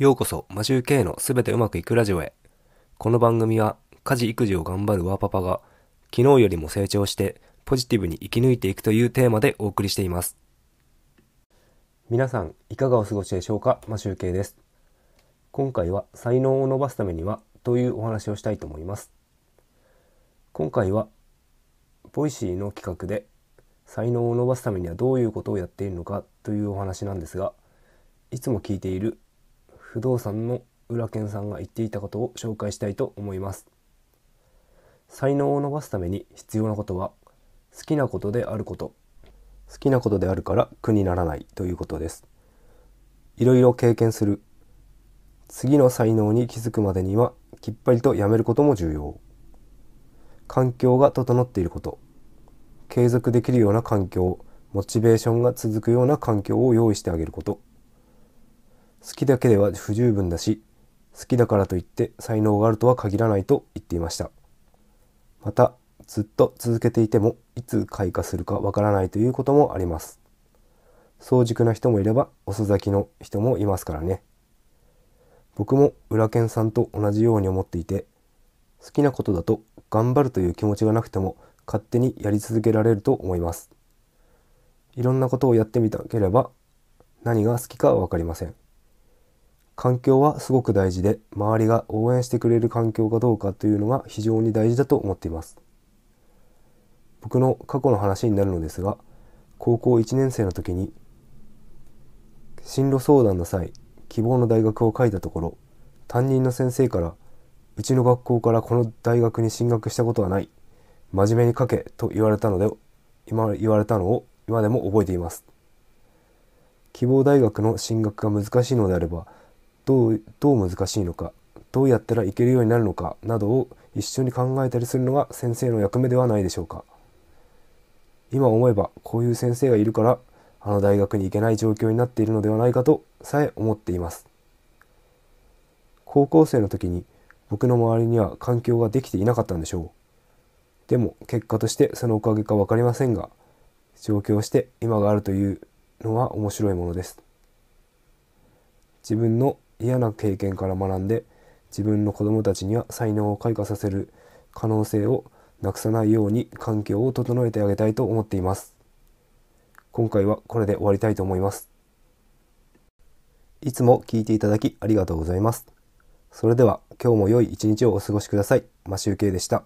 ようこそ、マシュー K のすべてうまくいくラジオへ。この番組は、家事育児を頑張るワーパパが、昨日よりも成長して、ポジティブに生き抜いていくというテーマでお送りしています。皆さん、いかがお過ごしでしょうか？マシュー K です。今回は、才能を伸ばすためには、というお話をしたいと思います。今回は、 Voicy の企画で、才能を伸ばすためにはどういうことをやっているのかというお話なんですが、いつも聞いている不動産の浦健さんが言っていたことを紹介したいと思います。才能を伸ばすために必要なことは好きなことであること。好きなことであるから苦にならないということです。いろいろ経験する。次の才能に気づくまでにはきっぱりとやめることも重要。環境が整っていること。継続できるような環境、モチベーションが続くような環境を用意してあげること。好きだけでは不十分だし、好きだからといって才能があるとは限らないと言っていました。また、ずっと続けていてもいつ開花するかわからないということもあります。早熟な人もいれば遅咲きの人もいますからね。僕も裏剣さんと同じように思っていて、好きなことだと頑張るという気持ちがなくても勝手にやり続けられると思います。いろんなことをやってみたければ何が好きかはわかりません。環境はすごく大事で周りが応援してくれる環境かどうかというのが非常に大事だと思っています。僕の過去の話になるのですが高校1年生の時に進路相談の際希望の大学を書いたところ担任の先生からうちの学校からこの大学に進学したことはない真面目に書けと言われたので今言われたのを今でも覚えています。希望大学の進学が難しいのであればどうどう難しいのかどうやったらいけるようになるのかなどを一緒に考えたりするのが先生の役目ではないでしょうか。今思えばこういう先生がいるからあの大学に行けない状況になっているのではないかとさえ思っています。高校生の時に僕の周りには環境ができていなかったんでしょう。でも結果としてそのおかげか分かりませんが上京して今があるというのは面白いものです。自分の嫌な経験から学んで自分の子供たちには才能を開花させる可能性をなくさないように環境を整えてあげたいと思っています。今回はこれで終わりたいと思います。いつも聞いていただきありがとうございます。それでは今日も良い一日をお過ごしください。マシュウケイでした。